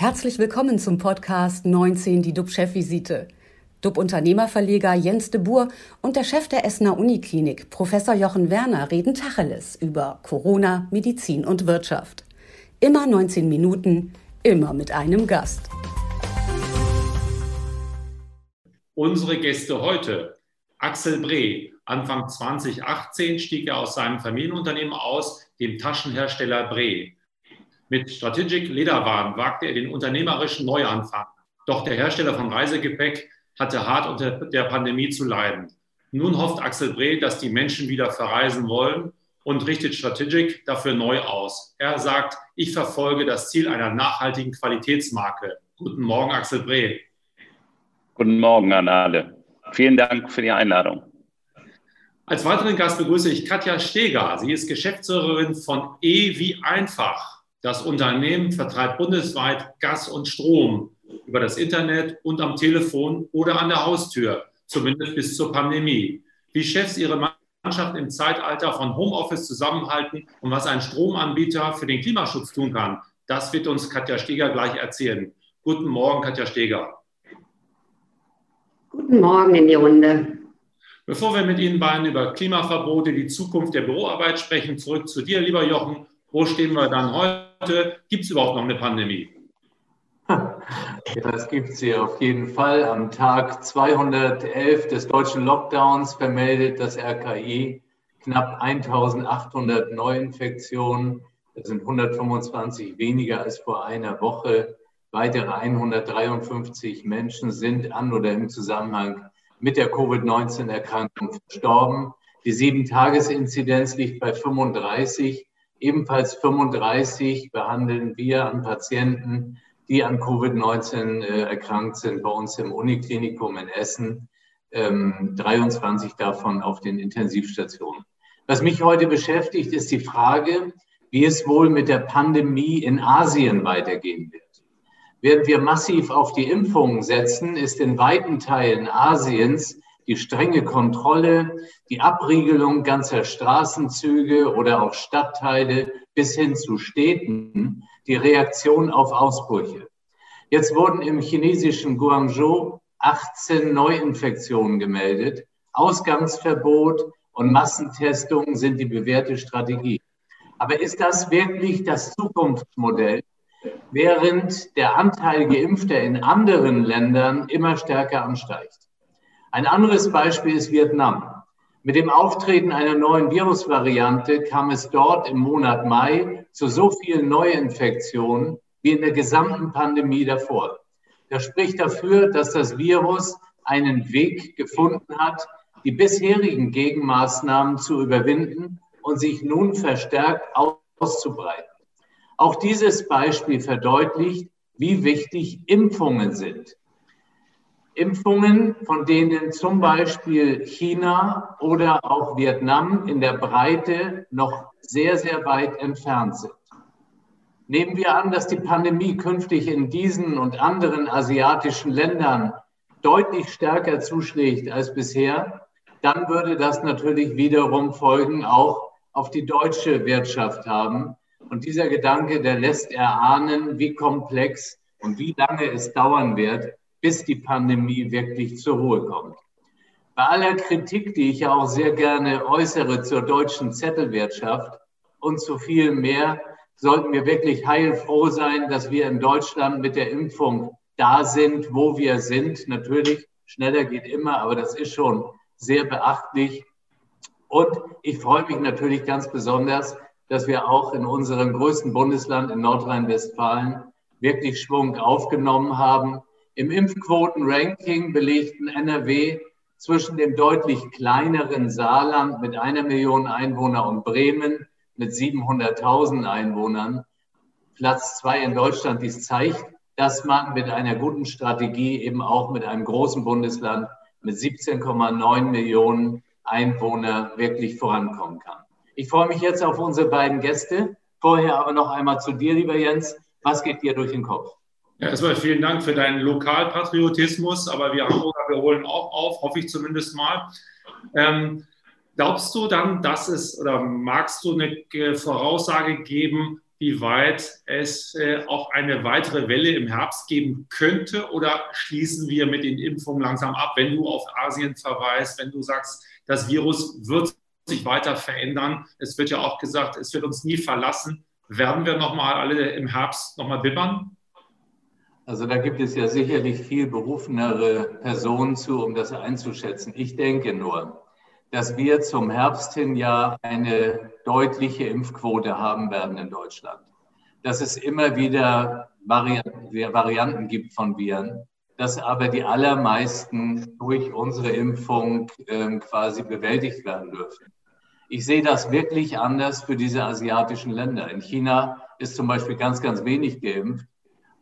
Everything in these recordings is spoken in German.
Herzlich willkommen zum Podcast 19, die DUB-Chefvisite. DUB-Unternehmerverleger Jens de Boer und der Chef der Essener Uniklinik, Professor Jochen Werner, reden Tacheles über Corona, Medizin und Wirtschaft. Immer 19 Minuten, immer mit einem Gast. Unsere Gäste heute. Axel Breh. Anfang 2018 stieg er aus seinem Familienunternehmen aus, dem Taschenhersteller Breh. Mit Strategic Lederwaren wagte er den unternehmerischen Neuanfang. Doch der Hersteller von Reisegepäck hatte hart unter der Pandemie zu leiden. Nun hofft Axel Breh, dass die Menschen wieder verreisen wollen und richtet Strategic dafür neu aus. Er sagt, ich verfolge das Ziel einer nachhaltigen Qualitätsmarke. Guten Morgen, Axel Breh. Guten Morgen an alle. Vielen Dank für die Einladung. Als weiteren Gast begrüße ich Katja Steger. Sie ist Geschäftsführerin von E wie einfach. Das Unternehmen vertreibt bundesweit Gas und Strom über das Internet und am Telefon oder an der Haustür, zumindest bis zur Pandemie. Wie Chefs ihre Mannschaft im Zeitalter von Homeoffice zusammenhalten und was ein Stromanbieter für den Klimaschutz tun kann, das wird uns Katja Steger gleich erzählen. Guten Morgen, Katja Steger. Guten Morgen in die Runde. Bevor wir mit Ihnen beiden über Klimaverbote, die Zukunft der Büroarbeit sprechen, zurück zu dir, lieber Jochen. Wo stehen wir dann heute? Gibt es überhaupt noch eine Pandemie? Das gibt es hier auf jeden Fall. Am Tag 211 des deutschen Lockdowns vermeldet das RKI knapp 1800 Neuinfektionen. Das sind 125 weniger als vor einer Woche. Weitere 153 Menschen sind an oder im Zusammenhang mit der Covid-19-Erkrankung verstorben. Die Sieben-Tages-Inzidenz liegt bei 35. Ebenfalls 35 behandeln wir an Patienten, die an Covid-19 äh, erkrankt sind, bei uns im Uniklinikum in Essen. 23 ähm, davon auf den Intensivstationen. Was mich heute beschäftigt, ist die Frage, wie es wohl mit der Pandemie in Asien weitergehen wird. Während wir massiv auf die Impfungen setzen, ist in weiten Teilen Asiens die strenge Kontrolle, die Abriegelung ganzer Straßenzüge oder auch Stadtteile bis hin zu Städten die Reaktion auf Ausbrüche. Jetzt wurden im chinesischen Guangzhou 18 Neuinfektionen gemeldet. Ausgangsverbot und Massentestungen sind die bewährte Strategie. Aber ist das wirklich das Zukunftsmodell während der Anteil Geimpfter in anderen Ländern immer stärker ansteigt. Ein anderes Beispiel ist Vietnam. Mit dem Auftreten einer neuen Virusvariante kam es dort im Monat Mai zu so vielen Neuinfektionen wie in der gesamten Pandemie davor. Das spricht dafür, dass das Virus einen Weg gefunden hat, die bisherigen Gegenmaßnahmen zu überwinden und sich nun verstärkt auszubreiten. Auch dieses Beispiel verdeutlicht, wie wichtig Impfungen sind. Impfungen, von denen zum Beispiel China oder auch Vietnam in der Breite noch sehr, sehr weit entfernt sind. Nehmen wir an, dass die Pandemie künftig in diesen und anderen asiatischen Ländern deutlich stärker zuschlägt als bisher, dann würde das natürlich wiederum Folgen auch auf die deutsche Wirtschaft haben, und dieser Gedanke, der lässt erahnen, wie komplex und wie lange es dauern wird, bis die Pandemie wirklich zur Ruhe kommt. Bei aller Kritik, die ich ja auch sehr gerne äußere zur deutschen Zettelwirtschaft und zu viel mehr, sollten wir wirklich heilfroh sein, dass wir in Deutschland mit der Impfung da sind, wo wir sind. Natürlich, schneller geht immer, aber das ist schon sehr beachtlich. Und ich freue mich natürlich ganz besonders, dass wir auch in unserem größten Bundesland in Nordrhein-Westfalen wirklich Schwung aufgenommen haben. Im Impfquoten-Ranking belegten NRW zwischen dem deutlich kleineren Saarland mit einer Million Einwohner und Bremen mit 700.000 Einwohnern Platz zwei in Deutschland. Dies zeigt, dass man mit einer guten Strategie eben auch mit einem großen Bundesland mit 17,9 Millionen Einwohner wirklich vorankommen kann. Ich freue mich jetzt auf unsere beiden Gäste. Vorher aber noch einmal zu dir, lieber Jens. Was geht dir durch den Kopf? Ja, erstmal vielen Dank für deinen Lokalpatriotismus, aber wir Hamburger, wir holen auch auf, hoffe ich zumindest mal. Ähm, glaubst du dann, dass es oder magst du eine Voraussage geben, wie weit es äh, auch eine weitere Welle im Herbst geben könnte? Oder schließen wir mit den Impfungen langsam ab, wenn du auf Asien verweist, wenn du sagst, das Virus wird sich weiter verändern? Es wird ja auch gesagt, es wird uns nie verlassen. Werden wir nochmal alle im Herbst nochmal bibbern? Also da gibt es ja sicherlich viel berufenere Personen zu, um das einzuschätzen. Ich denke nur, dass wir zum Herbst hin ja eine deutliche Impfquote haben werden in Deutschland. Dass es immer wieder Varianten gibt von Viren, dass aber die allermeisten durch unsere Impfung äh, quasi bewältigt werden dürfen. Ich sehe das wirklich anders für diese asiatischen Länder. In China ist zum Beispiel ganz, ganz wenig geimpft.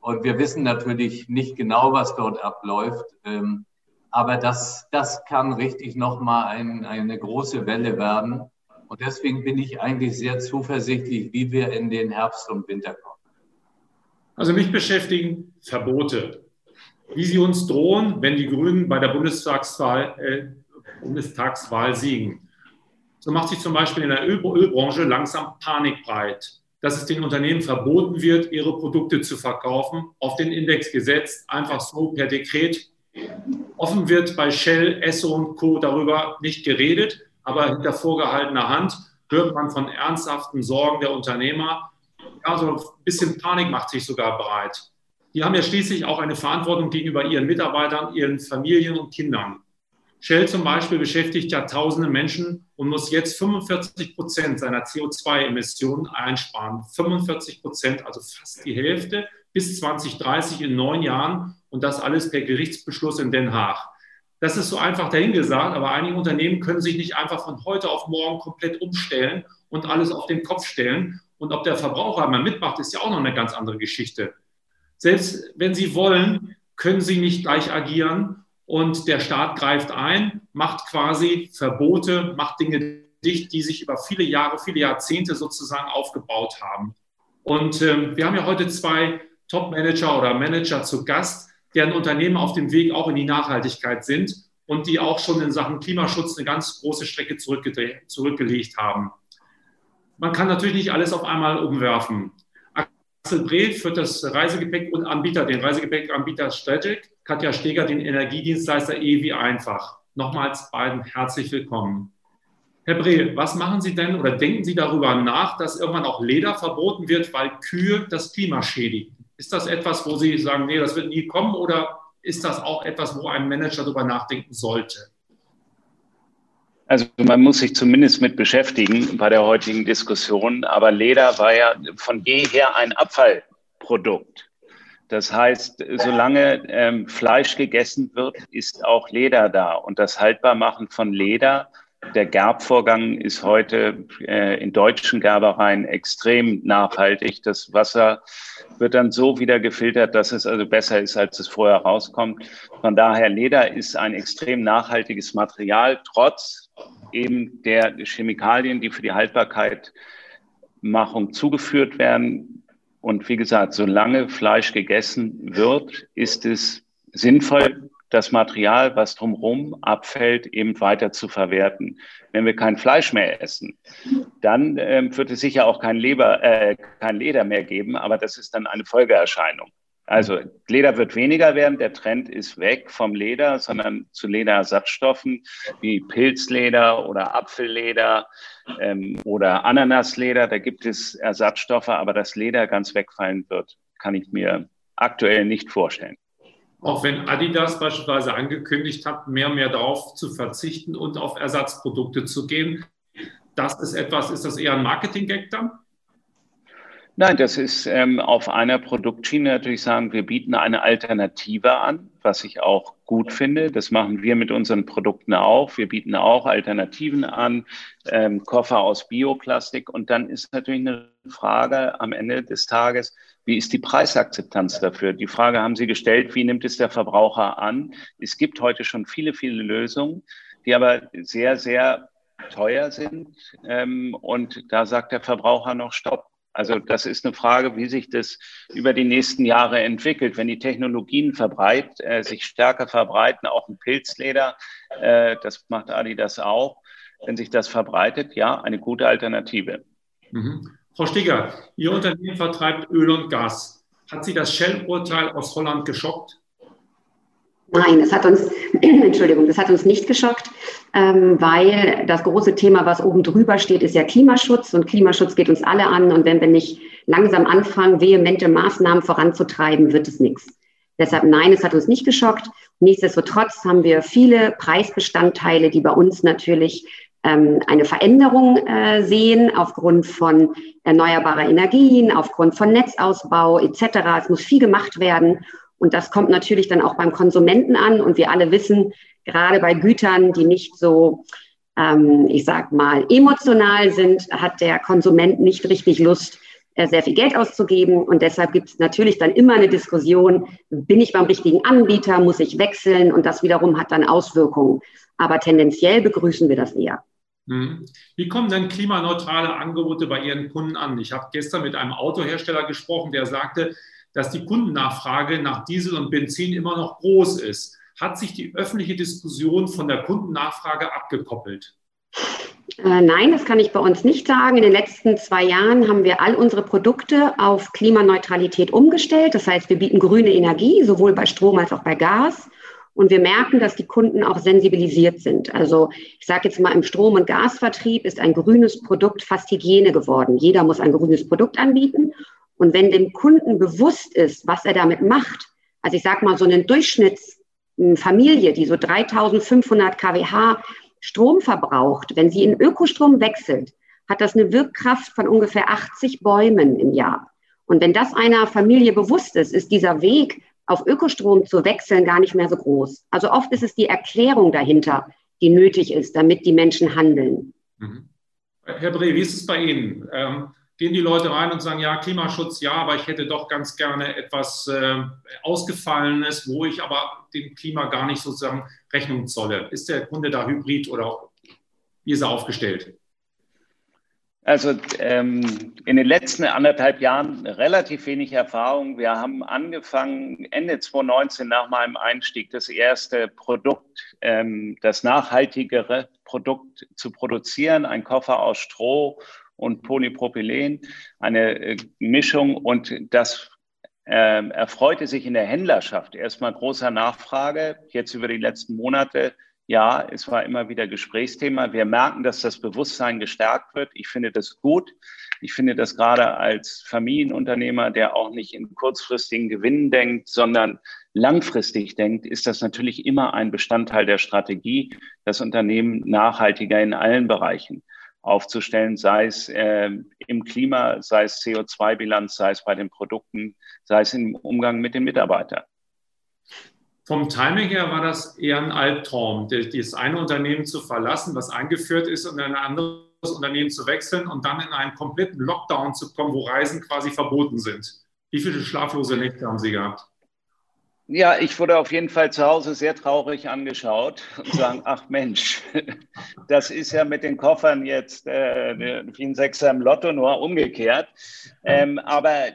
Und wir wissen natürlich nicht genau, was dort abläuft. Ähm, aber das, das kann richtig nochmal ein, eine große Welle werden. Und deswegen bin ich eigentlich sehr zuversichtlich, wie wir in den Herbst und Winter kommen. Also mich beschäftigen Verbote. Wie sie uns drohen, wenn die Grünen bei der Bundestagswahl, äh, Bundestagswahl siegen. So macht sich zum Beispiel in der Öl Ölbranche langsam Panik breit, dass es den Unternehmen verboten wird, ihre Produkte zu verkaufen, auf den Index gesetzt, einfach so per Dekret Offen wird bei Shell, Esso und Co. darüber nicht geredet, aber hinter vorgehaltener Hand hört man von ernsthaften Sorgen der Unternehmer. Ja, so ein bisschen Panik macht sich sogar bereit. Die haben ja schließlich auch eine Verantwortung gegenüber ihren Mitarbeitern, ihren Familien und Kindern. Shell zum Beispiel beschäftigt ja tausende Menschen und muss jetzt 45 Prozent seiner CO2-Emissionen einsparen. 45 Prozent, also fast die Hälfte bis 2030 in neun Jahren und das alles per Gerichtsbeschluss in Den Haag. Das ist so einfach dahingesagt, aber einige Unternehmen können sich nicht einfach von heute auf morgen komplett umstellen und alles auf den Kopf stellen. Und ob der Verbraucher mal mitmacht, ist ja auch noch eine ganz andere Geschichte. Selbst wenn sie wollen, können sie nicht gleich agieren und der Staat greift ein, macht quasi Verbote, macht Dinge dicht, die sich über viele Jahre, viele Jahrzehnte sozusagen aufgebaut haben. Und äh, wir haben ja heute zwei Top-Manager oder Manager zu Gast, deren Unternehmen auf dem Weg auch in die Nachhaltigkeit sind und die auch schon in Sachen Klimaschutz eine ganz große Strecke zurückgelegt haben. Man kann natürlich nicht alles auf einmal umwerfen. Axel Breth führt das Reisegepäck und Anbieter, den Reisegepäckanbieter Strategic, Katja Steger den Energiedienstleister EWI einfach. Nochmals beiden herzlich willkommen. Herr Breh, was machen Sie denn oder denken Sie darüber nach, dass irgendwann auch Leder verboten wird, weil Kühe das Klima schädigen? Ist das etwas, wo Sie sagen, nee, das wird nie kommen oder ist das auch etwas, wo ein Manager darüber nachdenken sollte? Also man muss sich zumindest mit beschäftigen bei der heutigen Diskussion. Aber Leder war ja von jeher ein Abfallprodukt. Das heißt, solange ähm, Fleisch gegessen wird, ist auch Leder da. Und das Haltbarmachen von Leder, der Gerbvorgang ist heute äh, in deutschen Gerbereien extrem nachhaltig. Das Wasser wird dann so wieder gefiltert, dass es also besser ist, als es vorher rauskommt. Von daher, Leder ist ein extrem nachhaltiges Material, trotz eben der Chemikalien, die für die Haltbarkeitmachung zugeführt werden. Und wie gesagt, solange Fleisch gegessen wird, ist es sinnvoll, das Material, was drumherum abfällt, eben weiter zu verwerten. Wenn wir kein Fleisch mehr essen, dann ähm, wird es sicher auch kein, Leber, äh, kein Leder mehr geben, aber das ist dann eine Folgeerscheinung. Also Leder wird weniger werden, der Trend ist weg vom Leder, sondern zu Lederersatzstoffen wie Pilzleder oder Apfelleder ähm, oder Ananasleder. Da gibt es Ersatzstoffe, aber dass Leder ganz wegfallen wird, kann ich mir aktuell nicht vorstellen. Auch wenn Adidas beispielsweise angekündigt hat, mehr und mehr darauf zu verzichten und auf Ersatzprodukte zu gehen. Das ist etwas, ist das eher ein Marketing-Gag dann? Nein, das ist ähm, auf einer Produktschiene natürlich sagen, wir bieten eine Alternative an, was ich auch gut finde. Das machen wir mit unseren Produkten auch. Wir bieten auch Alternativen an, ähm, Koffer aus Bioplastik. Und dann ist natürlich eine Frage am Ende des Tages, wie ist die Preisakzeptanz dafür? Die Frage haben Sie gestellt, wie nimmt es der Verbraucher an? Es gibt heute schon viele, viele Lösungen, die aber sehr, sehr teuer sind. Ähm, und da sagt der Verbraucher noch Stopp. Also das ist eine Frage, wie sich das über die nächsten Jahre entwickelt. Wenn die Technologien verbreit, äh, sich stärker verbreiten, auch ein Pilzleder, äh, das macht Adidas auch. Wenn sich das verbreitet, ja, eine gute Alternative. Mhm. Frau Stigger, Ihr Unternehmen vertreibt Öl und Gas. Hat Sie das Shell-Urteil aus Holland geschockt? Nein, das hat uns, Entschuldigung, das hat uns nicht geschockt, ähm, weil das große Thema, was oben drüber steht, ist ja Klimaschutz und Klimaschutz geht uns alle an und wenn wir nicht langsam anfangen, vehemente Maßnahmen voranzutreiben, wird es nichts. Deshalb nein, es hat uns nicht geschockt. Nichtsdestotrotz haben wir viele Preisbestandteile, die bei uns natürlich ähm, eine Veränderung äh, sehen aufgrund von erneuerbarer Energien, aufgrund von Netzausbau etc. Es muss viel gemacht werden. Und das kommt natürlich dann auch beim Konsumenten an. Und wir alle wissen, gerade bei Gütern, die nicht so, ähm, ich sag mal, emotional sind, hat der Konsument nicht richtig Lust, äh, sehr viel Geld auszugeben. Und deshalb gibt es natürlich dann immer eine Diskussion, bin ich beim richtigen Anbieter, muss ich wechseln? Und das wiederum hat dann Auswirkungen. Aber tendenziell begrüßen wir das eher. Hm. Wie kommen denn klimaneutrale Angebote bei Ihren Kunden an? Ich habe gestern mit einem Autohersteller gesprochen, der sagte, dass die Kundennachfrage nach Diesel und Benzin immer noch groß ist. Hat sich die öffentliche Diskussion von der Kundennachfrage abgekoppelt? Äh, nein, das kann ich bei uns nicht sagen. In den letzten zwei Jahren haben wir all unsere Produkte auf Klimaneutralität umgestellt. Das heißt, wir bieten grüne Energie, sowohl bei Strom als auch bei Gas. Und wir merken, dass die Kunden auch sensibilisiert sind. Also ich sage jetzt mal, im Strom- und Gasvertrieb ist ein grünes Produkt fast Hygiene geworden. Jeder muss ein grünes Produkt anbieten. Und wenn dem Kunden bewusst ist, was er damit macht, also ich sage mal, so eine Durchschnittsfamilie, die so 3500 kWh Strom verbraucht, wenn sie in Ökostrom wechselt, hat das eine Wirkkraft von ungefähr 80 Bäumen im Jahr. Und wenn das einer Familie bewusst ist, ist dieser Weg auf Ökostrom zu wechseln gar nicht mehr so groß. Also oft ist es die Erklärung dahinter, die nötig ist, damit die Menschen handeln. Mhm. Herr Bre, wie ist es bei Ihnen? Ähm, gehen die Leute rein und sagen, ja, Klimaschutz, ja, aber ich hätte doch ganz gerne etwas äh, Ausgefallenes, wo ich aber dem Klima gar nicht sozusagen Rechnung zolle. Ist der Kunde da hybrid oder wie ist er aufgestellt? Also ähm, in den letzten anderthalb Jahren relativ wenig Erfahrung. Wir haben angefangen Ende 2019 nach meinem Einstieg das erste Produkt, ähm, das nachhaltigere Produkt zu produzieren, ein Koffer aus Stroh und Polypropylen, eine äh, Mischung und das äh, erfreute sich in der Händlerschaft erstmal großer Nachfrage. Jetzt über die letzten Monate, ja, es war immer wieder Gesprächsthema. Wir merken, dass das Bewusstsein gestärkt wird. Ich finde das gut. Ich finde das gerade als Familienunternehmer, der auch nicht in kurzfristigen Gewinnen denkt, sondern langfristig denkt, ist das natürlich immer ein Bestandteil der Strategie, das Unternehmen nachhaltiger in allen Bereichen aufzustellen, sei es äh, im Klima, sei es CO2-Bilanz, sei es bei den Produkten, sei es im Umgang mit den Mitarbeitern. Vom Timing her war das eher ein Albtraum, das eine Unternehmen zu verlassen, was eingeführt ist, und in ein anderes Unternehmen zu wechseln und dann in einen kompletten Lockdown zu kommen, wo Reisen quasi verboten sind. Wie viele schlaflose Nächte haben Sie gehabt? Ja, ich wurde auf jeden Fall zu Hause sehr traurig angeschaut und sagen, ach Mensch, das ist ja mit den Koffern jetzt äh, wie ein Sechser im Lotto, nur umgekehrt. Ähm, aber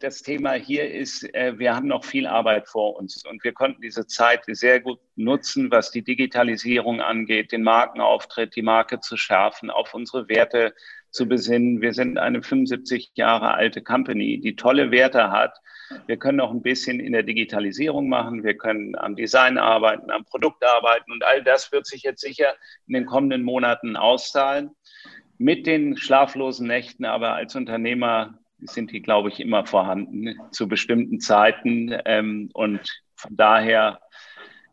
das Thema hier ist, äh, wir haben noch viel Arbeit vor uns und wir konnten diese Zeit sehr gut nutzen, was die Digitalisierung angeht, den Markenauftritt, die Marke zu schärfen, auf unsere Werte zu besinnen. Wir sind eine 75 Jahre alte Company, die tolle Werte hat wir können auch ein bisschen in der Digitalisierung machen. Wir können am Design arbeiten, am Produkt arbeiten. Und all das wird sich jetzt sicher in den kommenden Monaten auszahlen. Mit den schlaflosen Nächten, aber als Unternehmer sind die, glaube ich, immer vorhanden zu bestimmten Zeiten. Ähm, und von daher,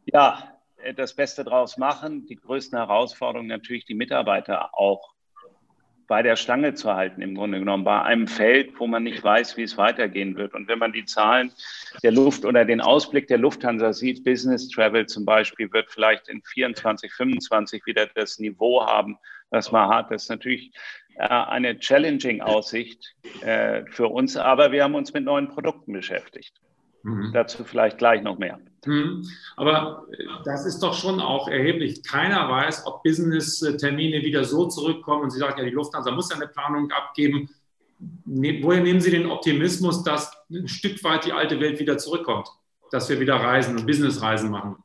ja, das Beste draus machen. Die größten Herausforderungen natürlich die Mitarbeiter auch bei der Stange zu halten, im Grunde genommen, bei einem Feld, wo man nicht weiß, wie es weitergehen wird. Und wenn man die Zahlen der Luft oder den Ausblick der Lufthansa sieht, Business Travel zum Beispiel wird vielleicht in 24, 25 wieder das Niveau haben, was man hat. Das ist natürlich äh, eine challenging Aussicht äh, für uns, aber wir haben uns mit neuen Produkten beschäftigt. Mhm. Dazu vielleicht gleich noch mehr. Mhm. Aber äh, das ist doch schon auch erheblich. Keiner weiß, ob Business-Termine wieder so zurückkommen. Und Sie sagen ja, die Lufthansa muss ja eine Planung abgeben. Ne, woher nehmen Sie den Optimismus, dass ein Stück weit die alte Welt wieder zurückkommt? Dass wir wieder Reisen und Businessreisen machen?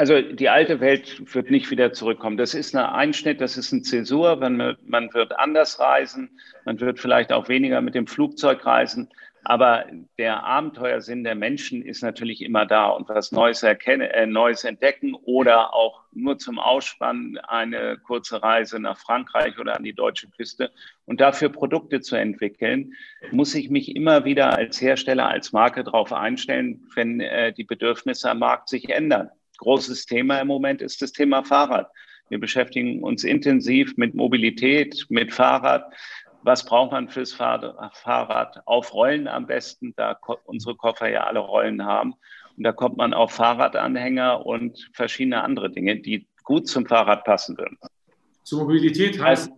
Also die alte Welt wird nicht wieder zurückkommen. Das ist ein Einschnitt, das ist eine Zäsur. Man, man wird anders reisen, man wird vielleicht auch weniger mit dem Flugzeug reisen. Aber der Abenteuersinn der Menschen ist natürlich immer da und was Neues, erkennen, äh, Neues entdecken oder auch nur zum Ausspannen eine kurze Reise nach Frankreich oder an die deutsche Küste und dafür Produkte zu entwickeln, muss ich mich immer wieder als Hersteller, als Marke darauf einstellen, wenn äh, die Bedürfnisse am Markt sich ändern. Großes Thema im Moment ist das Thema Fahrrad. Wir beschäftigen uns intensiv mit Mobilität, mit Fahrrad was braucht man fürs Fahrrad? Auf Rollen am besten, da unsere Koffer ja alle Rollen haben. Und da kommt man auf Fahrradanhänger und verschiedene andere Dinge, die gut zum Fahrrad passen würden. Zur Mobilität heißt,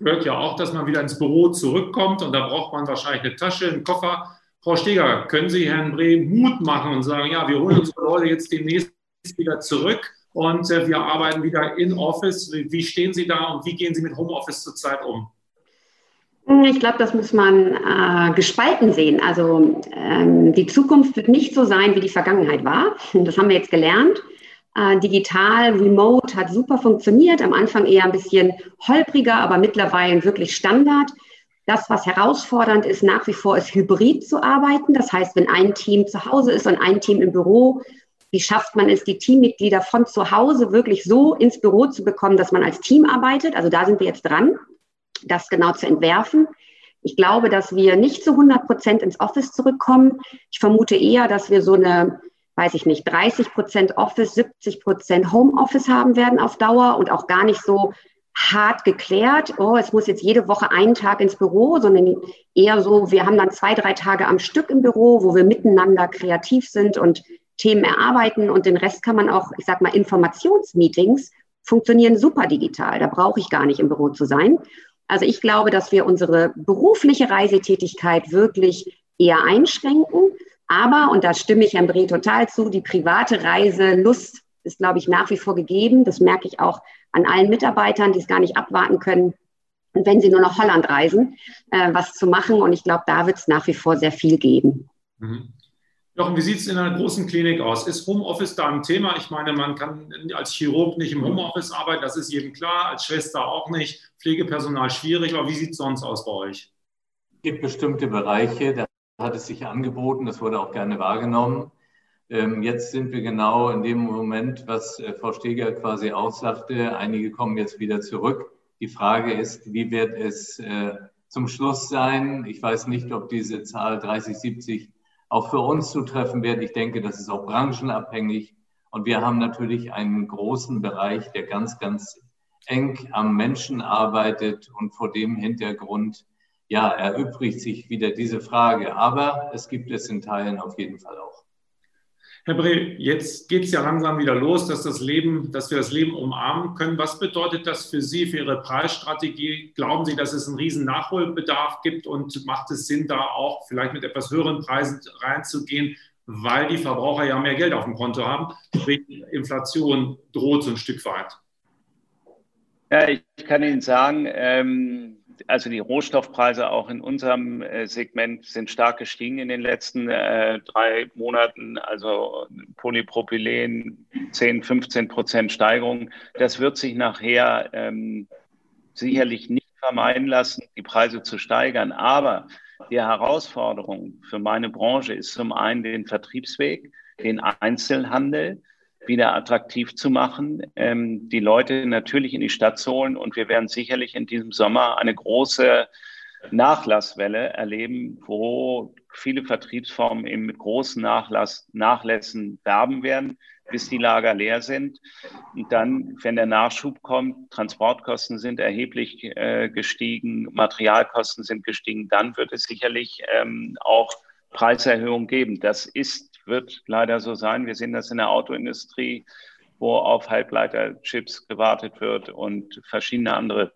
gehört ja auch, dass man wieder ins Büro zurückkommt und da braucht man wahrscheinlich eine Tasche, einen Koffer. Frau Steger, können Sie Herrn Brehm Mut machen und sagen, ja, wir holen unsere Leute jetzt demnächst wieder zurück und äh, wir arbeiten wieder in Office. Wie stehen Sie da und wie gehen Sie mit Homeoffice zurzeit um? Ich glaube, das muss man äh, gespalten sehen. Also ähm, die Zukunft wird nicht so sein, wie die Vergangenheit war. Das haben wir jetzt gelernt. Äh, digital, remote hat super funktioniert. Am Anfang eher ein bisschen holpriger, aber mittlerweile wirklich Standard. Das, was herausfordernd ist, nach wie vor ist hybrid zu arbeiten. Das heißt, wenn ein Team zu Hause ist und ein Team im Büro, wie schafft man es, die Teammitglieder von zu Hause wirklich so ins Büro zu bekommen, dass man als Team arbeitet? Also da sind wir jetzt dran das genau zu entwerfen. Ich glaube, dass wir nicht zu 100 Prozent ins Office zurückkommen. Ich vermute eher, dass wir so eine, weiß ich nicht, 30 Prozent Office, 70 Prozent Homeoffice haben werden auf Dauer und auch gar nicht so hart geklärt, oh, es muss jetzt jede Woche einen Tag ins Büro, sondern eher so, wir haben dann zwei, drei Tage am Stück im Büro, wo wir miteinander kreativ sind und Themen erarbeiten und den Rest kann man auch, ich sag mal, Informationsmeetings funktionieren super digital. Da brauche ich gar nicht im Büro zu sein. Also ich glaube, dass wir unsere berufliche Reisetätigkeit wirklich eher einschränken. Aber, und da stimme ich Herrn Breh total zu, die private Reiselust ist, glaube ich, nach wie vor gegeben. Das merke ich auch an allen Mitarbeitern, die es gar nicht abwarten können. Und wenn sie nur nach Holland reisen, äh, was zu machen. Und ich glaube, da wird es nach wie vor sehr viel geben. Mhm. Jochen, wie sieht es in einer großen Klinik aus? Ist Homeoffice da ein Thema? Ich meine, man kann als Chirurg nicht im Homeoffice arbeiten, das ist jedem klar, als Schwester auch nicht, Pflegepersonal schwierig, aber wie sieht es sonst aus bei euch? Es gibt bestimmte Bereiche, da hat es sich angeboten, das wurde auch gerne wahrgenommen. Ähm, jetzt sind wir genau in dem Moment, was äh, Frau Steger quasi aussagte. Einige kommen jetzt wieder zurück. Die Frage ist, wie wird es äh, zum Schluss sein? Ich weiß nicht, ob diese Zahl 30, 70 auch für uns zutreffen wird. Ich denke, das ist auch branchenabhängig. Und wir haben natürlich einen großen Bereich, der ganz, ganz eng am Menschen arbeitet. Und vor dem Hintergrund, ja, erübrigt sich wieder diese Frage. Aber es gibt es in Teilen auf jeden Fall auch. Herr Bre, jetzt geht es ja langsam wieder los, dass, das Leben, dass wir das Leben umarmen können. Was bedeutet das für Sie, für Ihre Preisstrategie? Glauben Sie, dass es einen riesen Nachholbedarf gibt und macht es Sinn, da auch vielleicht mit etwas höheren Preisen reinzugehen, weil die Verbraucher ja mehr Geld auf dem Konto haben? Inflation droht so ein Stück weit. Ja, ich kann Ihnen sagen, ähm, also die Rohstoffpreise auch in unserem äh, Segment sind stark gestiegen in den letzten äh, drei Monaten. Also Polypropylen 10, 15 Prozent Steigerung. Das wird sich nachher ähm, sicherlich nicht vermeiden lassen, die Preise zu steigern. Aber die Herausforderung für meine Branche ist zum einen den Vertriebsweg, den Einzelhandel wieder attraktiv zu machen, ähm, die Leute natürlich in die Stadt zu holen. Und wir werden sicherlich in diesem Sommer eine große Nachlasswelle erleben, wo viele Vertriebsformen eben mit großen Nachlass, Nachlässen werben werden, bis die Lager leer sind. Und dann, wenn der Nachschub kommt, Transportkosten sind erheblich äh, gestiegen, Materialkosten sind gestiegen, dann wird es sicherlich ähm, auch Preiserhöhungen geben. Das ist wird leider so sein. Wir sehen das in der Autoindustrie, wo auf Halbleiterchips gewartet wird und verschiedene andere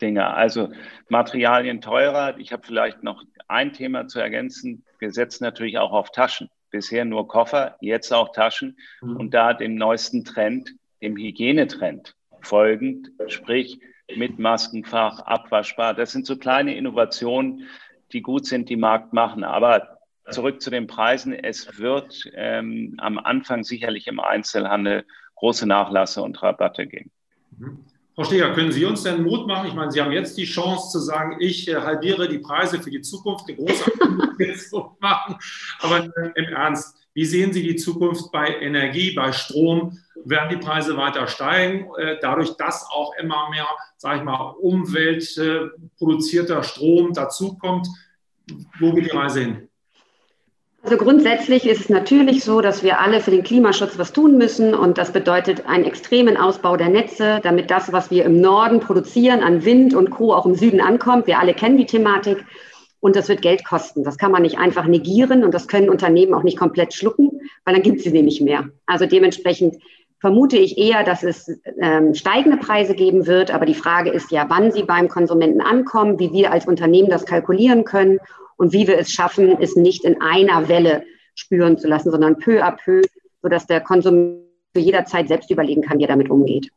Dinge. Also Materialien teurer. Ich habe vielleicht noch ein Thema zu ergänzen. Wir setzen natürlich auch auf Taschen. Bisher nur Koffer, jetzt auch Taschen. Mhm. Und da dem neuesten Trend, dem Hygienetrend folgend, sprich mit Maskenfach, abwaschbar. Das sind so kleine Innovationen, die gut sind, die Markt machen. Aber zurück zu den Preisen. Es wird ähm, am Anfang sicherlich im Einzelhandel große Nachlasse und Rabatte geben. Mhm. Frau Steger, können Sie uns denn Mut machen? Ich meine, Sie haben jetzt die Chance zu sagen, ich äh, halbiere die Preise für die Zukunft, eine große machen. Aber im Ernst, wie sehen Sie die Zukunft bei Energie, bei Strom? Werden die Preise weiter steigen, äh, dadurch, dass auch immer mehr, sage ich mal, umweltproduzierter Strom dazukommt? Wo geht die Reise hin? Also grundsätzlich ist es natürlich so, dass wir alle für den Klimaschutz was tun müssen und das bedeutet einen extremen Ausbau der Netze, damit das, was wir im Norden produzieren an Wind und Co. auch im Süden ankommt. Wir alle kennen die Thematik und das wird Geld kosten. Das kann man nicht einfach negieren und das können Unternehmen auch nicht komplett schlucken, weil dann gibt es sie nämlich mehr. Also dementsprechend vermute ich eher, dass es ähm, steigende Preise geben wird, aber die Frage ist ja, wann sie beim Konsumenten ankommen, wie wir als Unternehmen das kalkulieren können und wie wir es schaffen, es nicht in einer Welle spüren zu lassen, sondern peu à peu, sodass der Konsument zu jeder Zeit selbst überlegen kann, wie er damit umgeht.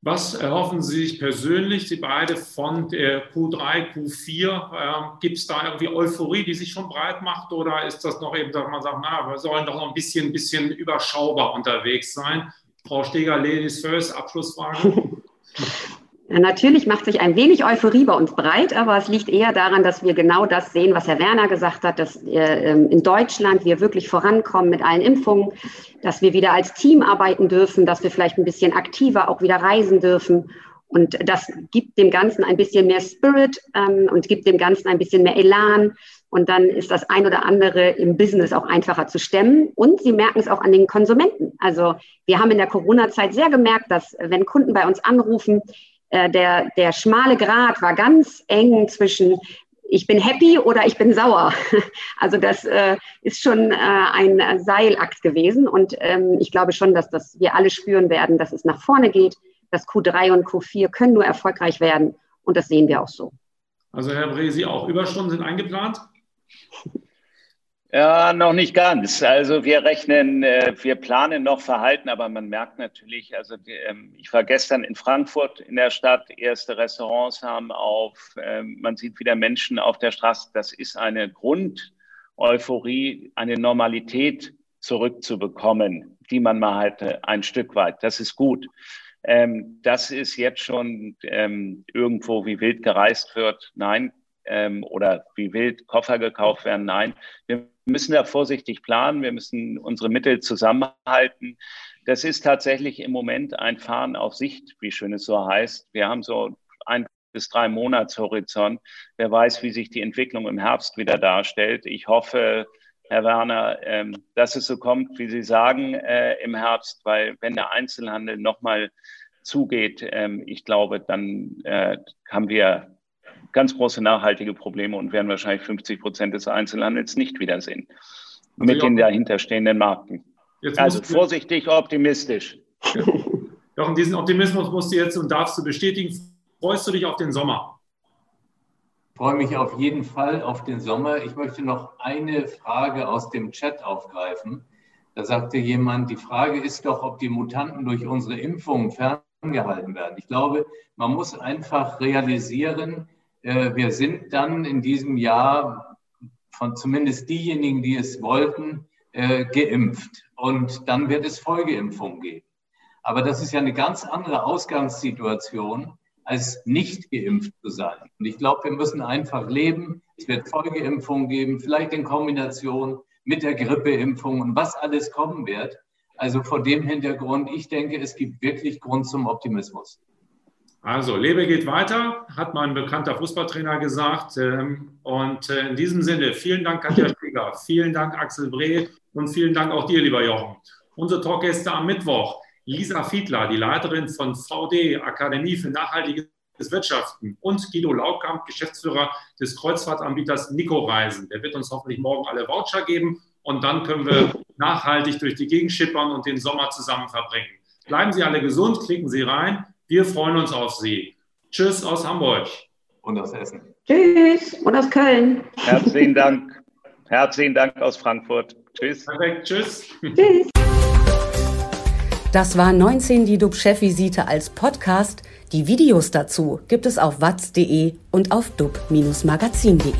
Was erhoffen Sie sich persönlich, Sie beide, von der Q3, Q4? Ähm, Gibt es da irgendwie Euphorie, die sich schon breit macht? Oder ist das noch eben, dass man sagt, na, wir sollen doch noch ein bisschen, bisschen überschaubar unterwegs sein? Frau Steger, Ladies First, Abschlussfrage. Natürlich macht sich ein wenig Euphorie bei uns breit, aber es liegt eher daran, dass wir genau das sehen, was Herr Werner gesagt hat, dass äh, in Deutschland wir wirklich vorankommen mit allen Impfungen, dass wir wieder als Team arbeiten dürfen, dass wir vielleicht ein bisschen aktiver auch wieder reisen dürfen. Und das gibt dem Ganzen ein bisschen mehr Spirit ähm, und gibt dem Ganzen ein bisschen mehr Elan. Und dann ist das ein oder andere im Business auch einfacher zu stemmen. Und Sie merken es auch an den Konsumenten. Also wir haben in der Corona-Zeit sehr gemerkt, dass wenn Kunden bei uns anrufen, äh, der, der schmale Grat war ganz eng zwischen ich bin happy oder ich bin sauer. Also das äh, ist schon äh, ein Seilakt gewesen und ähm, ich glaube schon, dass das wir alle spüren werden, dass es nach vorne geht. dass Q3 und Q4 können nur erfolgreich werden und das sehen wir auch so. Also Herr Bresi, auch Überstunden sind eingeplant? Ja, noch nicht ganz. Also wir rechnen, äh, wir planen noch Verhalten, aber man merkt natürlich, also ähm, ich war gestern in Frankfurt in der Stadt, erste Restaurants haben auf, ähm, man sieht wieder Menschen auf der Straße. Das ist eine Grundeuphorie, eine Normalität zurückzubekommen, die man mal hatte, ein Stück weit. Das ist gut. Ähm, das ist jetzt schon irgendwo wie wild gereist wird. Nein, oder wie wild Koffer gekauft werden. Nein, wir müssen da vorsichtig planen, wir müssen unsere Mittel zusammenhalten. Das ist tatsächlich im Moment ein Fahren auf Sicht, wie schön es so heißt. Wir haben so ein bis drei Monatshorizont. Wer weiß, wie sich die Entwicklung im Herbst wieder darstellt. Ich hoffe, Herr Werner, ähm, dass es so kommt, wie Sie sagen, äh, im Herbst, weil wenn der Einzelhandel nochmal zugeht, ähm, ich glaube, dann äh, haben wir ganz große nachhaltige Probleme und werden wahrscheinlich 50 Prozent des Einzelhandels nicht wiedersehen also mit den dahinterstehenden Marken. also vorsichtig optimistisch. Ja. Jochen, diesen Optimismus musst du jetzt und darfst du bestätigen. Freust du dich auf den Sommer? Ich freue mich auf jeden Fall auf den Sommer. Ich möchte noch eine Frage aus dem Chat aufgreifen. Da sagte jemand, die Frage ist doch, ob die Mutanten durch unsere Impfungen ferngehalten werden. Ich glaube, man muss einfach realisieren, wir sind dann in diesem Jahr von zumindest diejenigen, die es wollten, äh, geimpft. Und dann wird es Folgeimpfungen geben. Aber das ist ja eine ganz andere Ausgangssituation, als nicht geimpft zu sein. Und ich glaube, wir müssen einfach leben. Es wird Folgeimpfungen geben, vielleicht in Kombination mit der Grippeimpfung und was alles kommen wird. Also vor dem Hintergrund, ich denke, es gibt wirklich Grund zum Optimismus. Also, Lebe geht weiter, hat mein bekannter Fußballtrainer gesagt. Ähm, und äh, in diesem Sinne, vielen Dank, Katja Steger, vielen Dank, Axel Breh und vielen Dank auch dir, lieber Jochen. Unsere Talkgäste am Mittwoch, Lisa Fiedler, die Leiterin von VD, Akademie für nachhaltiges Wirtschaften, und Guido Laukamp, Geschäftsführer des Kreuzfahrtanbieters Nico Reisen. Der wird uns hoffentlich morgen alle Voucher geben und dann können wir nachhaltig durch die Gegend schippern und den Sommer zusammen verbringen. Bleiben Sie alle gesund, klicken Sie rein. Wir freuen uns auf Sie. Tschüss aus Hamburg. Und aus Essen. Tschüss und aus Köln. Herzlichen Dank. Herzlichen Dank aus Frankfurt. Tschüss. Perfekt. Tschüss. Tschüss. Das war 19 die DUB-Chefvisite als Podcast. Die Videos dazu gibt es auf watz.de und auf dub-magazin.de.